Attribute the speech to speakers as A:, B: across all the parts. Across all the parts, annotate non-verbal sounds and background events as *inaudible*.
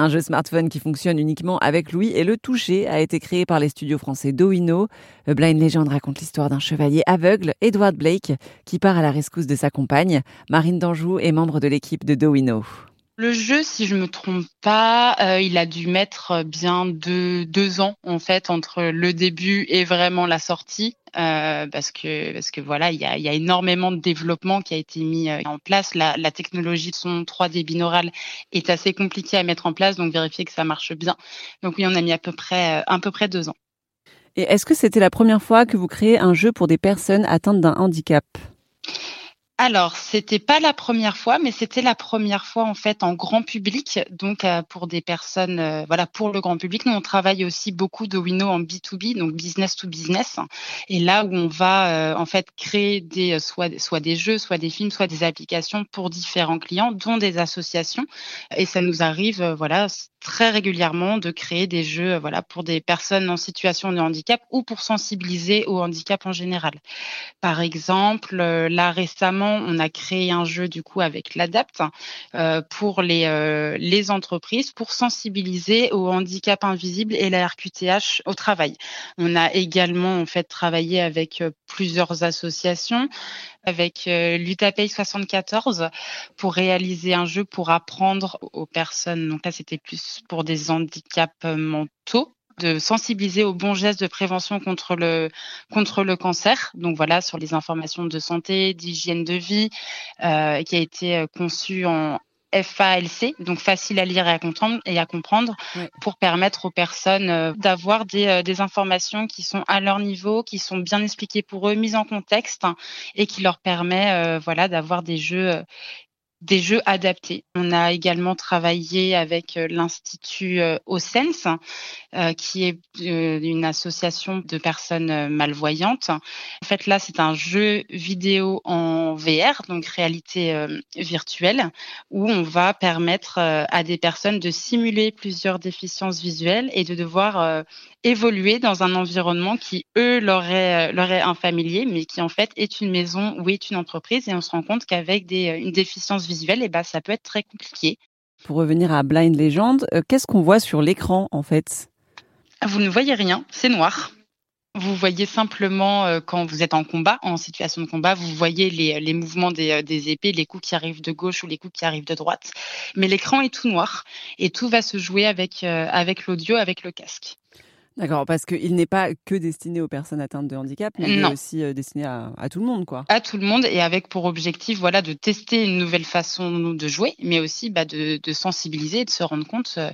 A: Un jeu smartphone qui fonctionne uniquement avec Louis et le toucher a été créé par les studios français Doino. Blind Legend raconte l'histoire d'un chevalier aveugle, Edward Blake, qui part à la rescousse de sa compagne. Marine Danjou est membre de l'équipe de Doino.
B: Le jeu, si je me trompe pas, euh, il a dû mettre bien deux ans en fait entre le début et vraiment la sortie. Euh, parce que parce que voilà, il y a, y a, énormément de développement qui a été mis euh, en place. La, la technologie de son 3D binaural est assez compliquée à mettre en place, donc vérifier que ça marche bien. Donc oui, on a mis à peu près à peu près deux ans.
A: Et est-ce que c'était la première fois que vous créez un jeu pour des personnes atteintes d'un handicap?
B: Alors, c'était pas la première fois, mais c'était la première fois en fait en grand public, donc euh, pour des personnes, euh, voilà, pour le grand public. Nous, on travaille aussi beaucoup de Wino en B2B, donc business to business, et là où on va euh, en fait créer des soit soit des jeux, soit des films, soit des applications pour différents clients, dont des associations, et ça nous arrive, voilà, très régulièrement de créer des jeux, voilà, pour des personnes en situation de handicap ou pour sensibiliser au handicap en général. Par exemple, là récemment on a créé un jeu du coup avec l'Adapt euh, pour les, euh, les entreprises pour sensibiliser au handicap invisible et la RQTH au travail. On a également en fait travaillé avec euh, plusieurs associations avec l'UTAPEI 74 pour réaliser un jeu pour apprendre aux personnes. Donc là, c'était plus pour des handicaps mentaux de sensibiliser aux bons gestes de prévention contre le contre le cancer. Donc voilà sur les informations de santé, d'hygiène de vie, euh, qui a été euh, conçu en FALC, donc facile à lire et à comprendre, et à comprendre pour permettre aux personnes euh, d'avoir des, des, informations qui sont à leur niveau, qui sont bien expliquées pour eux, mises en contexte et qui leur permet voilà d'avoir des jeux des jeux adaptés. On a également travaillé avec euh, l'Institut euh, OSENS, euh, qui est une association de personnes malvoyantes. En fait, là, c'est un jeu vidéo en VR, donc réalité virtuelle, où on va permettre à des personnes de simuler plusieurs déficiences visuelles et de devoir évoluer dans un environnement qui, eux, leur est, leur est infamilier, mais qui en fait est une maison ou est une entreprise. Et on se rend compte qu'avec une déficience visuelle, et eh ben, ça peut être très compliqué.
A: Pour revenir à Blind Legend, euh, qu'est-ce qu'on voit sur l'écran en fait?
B: Vous ne voyez rien, c'est noir. Vous voyez simplement euh, quand vous êtes en combat, en situation de combat, vous voyez les, les mouvements des, euh, des, épées, les coups qui arrivent de gauche ou les coups qui arrivent de droite. Mais l'écran est tout noir et tout va se jouer avec, avec l'audio, avec le casque.
A: D'accord, parce qu'il n'est pas que destiné aux personnes atteintes de handicap, mais il est aussi euh, destiné à, tout le monde, quoi.
B: À tout le monde, et avec pour objectif, voilà, de tester une nouvelle façon de jouer, mais aussi bah, de, sensibiliser et de se rendre compte, euh,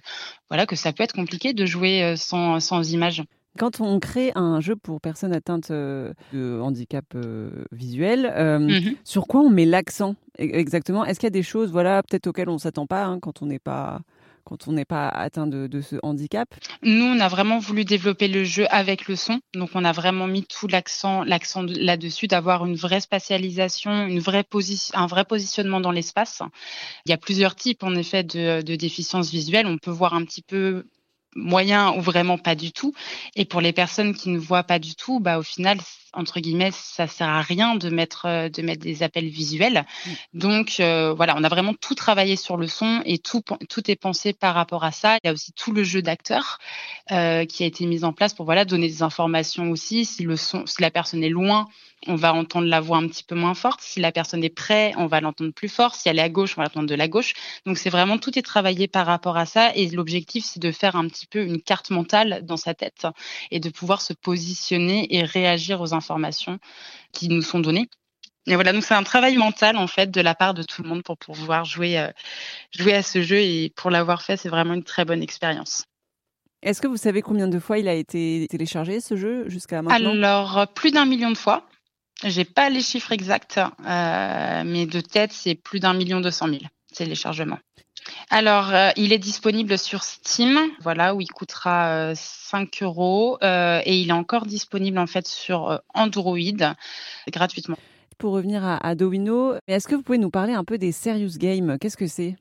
B: voilà, que ça peut être compliqué de jouer euh, sans, sans image.
A: Quand on crée un jeu pour personnes atteintes de handicap visuel, mmh sur quoi on met l'accent e-, exactement? Est-ce qu'il y a des choses, voilà, peut-être auxquelles on s'attend pas hein, quand on n'est pas quand on n'est pas atteint de, ce handicap
B: Nous, on a vraiment voulu développer le jeu avec le son. Donc, on a vraiment mis tout l'accent, là-dessus, d'avoir une vraie spatialisation, une vraie un vrai positionnement dans l'espace. Il y a plusieurs types, en effet, de, de déficiences visuelles. On peut voir un petit peu moyen ou vraiment pas du tout. Et pour les personnes qui ne voient pas du tout, bah, au final, entre guillemets, ça sert à rien de mettre euh, de mettre des appels visuels. Mm. Donc euh, voilà, on a vraiment tout travaillé sur le son et tout tout est pensé par rapport à ça. Il y a aussi tout le jeu d'acteurs euh, qui a été mis en place pour voilà donner des informations aussi. Si le son, si la personne est loin, on va entendre la voix un petit peu moins forte. Si la personne est près, on va l'entendre plus fort. Si elle est à gauche, on va l'entendre de la gauche. Donc c'est vraiment tout est travaillé par rapport à ça. Et l'objectif, c'est de faire un petit peu une carte mentale dans sa tête et de pouvoir se positionner et réagir aux informations informations qui nous sont données. Et voilà, donc c'est un travail mental en fait de la part de tout le monde pour pouvoir jouer, euh, jouer à ce jeu et pour l'avoir fait, c'est vraiment une très bonne expérience.
A: Est-ce que vous savez combien de fois il a été téléchargé ce jeu jusqu'à maintenant?
B: Alors plus d'un million de fois. J'ai pas les chiffres exacts, euh, mais de tête c'est plus d'un million deux cent mille téléchargements. Alors, euh, il est disponible sur Steam, voilà, où il coûtera 5 euh, euros. Euh, et il est encore disponible en fait sur Android gratuitement.
A: Pour revenir à, à Dowino, est-ce que vous pouvez nous parler un peu des Serious Games? Qu'est-ce que c'est?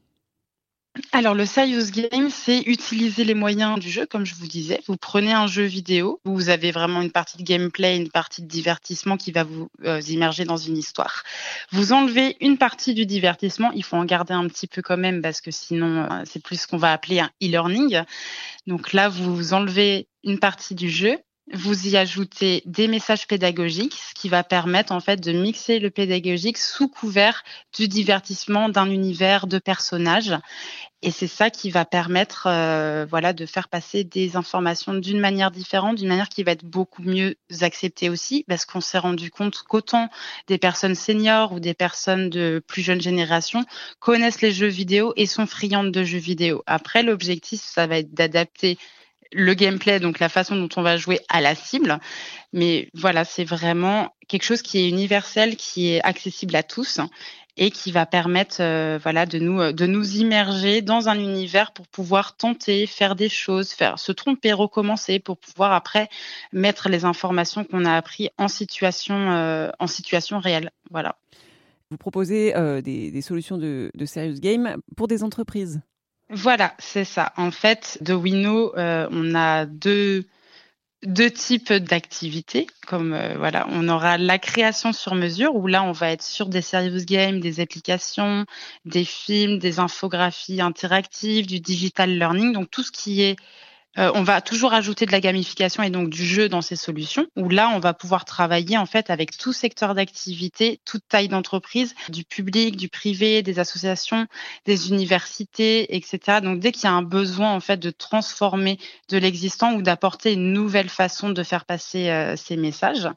B: Alors le serious game, c'est utiliser les moyens du jeu, comme je vous disais. Vous prenez un jeu vidéo, vous avez vraiment une partie de gameplay, une partie de divertissement qui va vous euh, immerger dans une histoire. Vous enlevez une partie du divertissement, il faut en garder un petit peu quand même parce que sinon euh, c'est plus ce qu'on va appeler un e-learning. Donc là, vous enlevez une partie du jeu vous y ajoutez des messages pédagogiques, ce qui va permettre en fait de mixer le pédagogique sous couvert du divertissement d'un univers de personnages. Et c'est ça qui va permettre, euh, voilà, de faire passer des informations d'une manière différente, d'une manière qui va être beaucoup mieux acceptée aussi, parce qu'on s'est rendu compte qu'autant des personnes seniors ou des personnes de plus jeune génération connaissent les jeux vidéo et sont friandes de jeux vidéo. Après, l'objectif, ça va être d'adapter le gameplay, donc la façon dont on va jouer à la cible. Mais voilà, c'est vraiment quelque chose qui est universel, qui est accessible à tous et qui va permettre euh, voilà de nous de nous immerger dans un univers pour pouvoir tenter faire des choses faire se tromper recommencer pour pouvoir après mettre les informations qu'on a appris en situation euh, en situation réelle. Voilà.
A: Vous proposez euh, des, solutions de, de serious game pour des entreprises?
B: Voilà, c'est ça. En fait, de Wino, euh, on a deux, types d'activités. Comme euh, voilà, on aura la création sur mesure où là, on va être sur des serious games, des applications, des films, des infographies interactives, du digital learning, donc tout ce qui est euh, on va toujours ajouter de la gamification et donc du jeu dans ces solutions, où là, on va pouvoir travailler en fait avec tout secteur d'activité, toute taille d'entreprise, du public, du privé, des associations, des universités, etc. Donc dès qu'il y a un besoin en fait de transformer de l'existant ou d'apporter une nouvelle façon de faire passer euh, ces messages.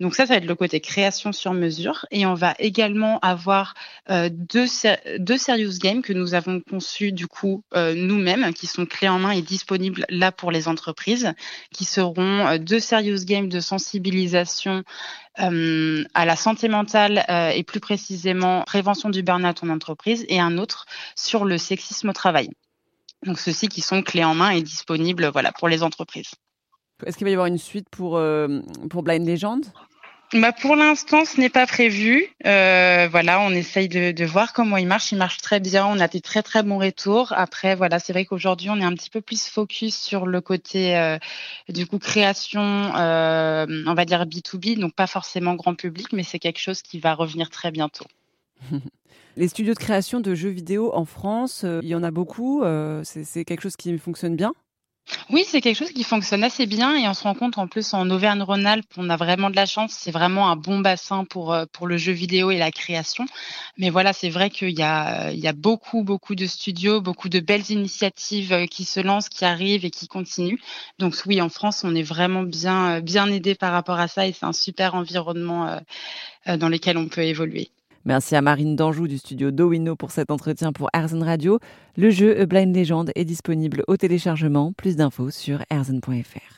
B: Donc ça, ça va être le côté création sur mesure. Et on va également avoir euh, deux, deux serious games que nous avons conçus du coup nous-mêmes, qui sont clés en main et disponibles là pour les entreprises, qui seront euh, deux serious games de sensibilisation euh, à la santé mentale euh, et plus précisément prévention du burn-out en entreprise, et un autre sur le sexisme au travail. Donc ceux-ci qui sont clés en main et disponibles voilà, pour les entreprises.
A: Est-ce qu'il va y avoir une suite pour, pour Blind Legend
B: bah pour l'instant, ce n'est pas prévu. Euh, voilà, on essaye de, voir comment il marche. Il marche très bien. On a des très très bons retours. Après, voilà, c'est vrai qu'aujourd'hui, on est un petit peu plus focus sur le côté euh, du coup création, euh, on va dire B 2 B, donc pas forcément grand public, mais c'est quelque chose qui va revenir très bientôt. *laughs*
A: Les studios de création de jeux vidéo en France, il y en a beaucoup. C'est quelque chose qui fonctionne bien?
B: Oui, c'est quelque chose qui fonctionne assez bien et on se rend compte en plus en Auvergne-Rhône-Alpes, on a vraiment de la chance. C'est vraiment un bon bassin pour, euh, pour le jeu vidéo et la création. Mais voilà, c'est vrai qu'il y a, il y a beaucoup, beaucoup de studios, beaucoup de belles initiatives euh, qui se lancent, qui arrivent et qui continuent. Donc oui, en France, on est vraiment bien, bien aidé par rapport à ça et c'est un super environnement euh, dans lequel on peut évoluer.
A: Merci à Marine Danjou du studio Dowino pour cet entretien pour Erzen Radio. Le jeu Blind Legend est disponible au téléchargement. Plus d'infos sur erzen.fr.